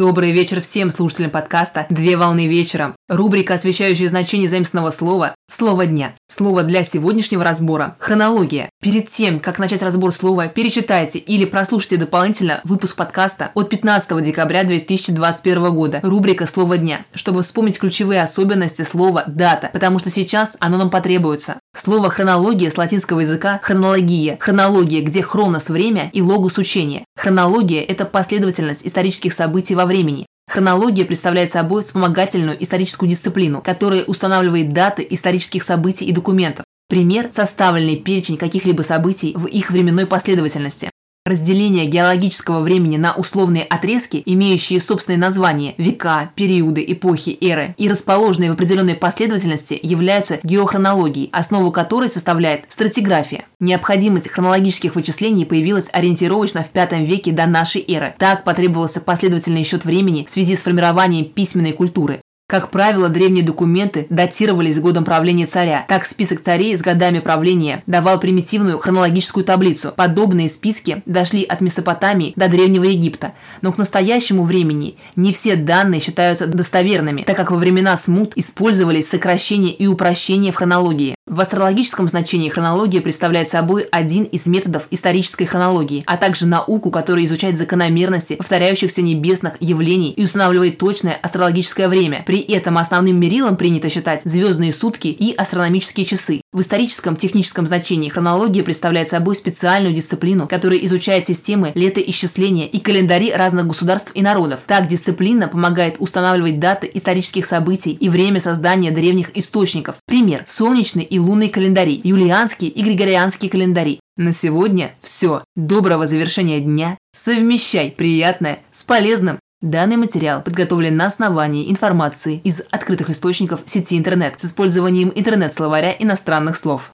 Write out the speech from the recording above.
Добрый вечер всем слушателям подкаста «Две волны вечером». Рубрика, освещающая значение заместного слова «Слово дня». Слово для сегодняшнего разбора – хронология. Перед тем, как начать разбор слова, перечитайте или прослушайте дополнительно выпуск подкаста от 15 декабря 2021 года, рубрика «Слово дня», чтобы вспомнить ключевые особенности слова «дата», потому что сейчас оно нам потребуется. Слово «хронология» с латинского языка «хронология». Хронология, где хронос – время и логус – учение. Хронология – это последовательность исторических событий во времени. Хронология представляет собой вспомогательную историческую дисциплину, которая устанавливает даты исторических событий и документов. Пример – составленный перечень каких-либо событий в их временной последовательности. Разделение геологического времени на условные отрезки, имеющие собственные названия – века, периоды, эпохи, эры, и расположенные в определенной последовательности, являются геохронологией, основу которой составляет стратиграфия. Необходимость хронологических вычислений появилась ориентировочно в V веке до нашей эры. Так потребовался последовательный счет времени в связи с формированием письменной культуры. Как правило, древние документы датировались годом правления царя. Так, список царей с годами правления давал примитивную хронологическую таблицу. Подобные списки дошли от Месопотамии до Древнего Египта. Но к настоящему времени не все данные считаются достоверными, так как во времена смут использовались сокращения и упрощения в хронологии. В астрологическом значении хронология представляет собой один из методов исторической хронологии, а также науку, которая изучает закономерности повторяющихся небесных явлений и устанавливает точное астрологическое время. При этом основным мерилом принято считать звездные сутки и астрономические часы. В историческом техническом значении хронология представляет собой специальную дисциплину, которая изучает системы летоисчисления и календари разных государств и народов. Так дисциплина помогает устанавливать даты исторических событий и время создания древних источников. Пример – солнечный и лунный календари, юлианский и григорианский календари. На сегодня все. Доброго завершения дня. Совмещай приятное с полезным. Данный материал подготовлен на основании информации из открытых источников сети интернет с использованием интернет-словаря иностранных слов.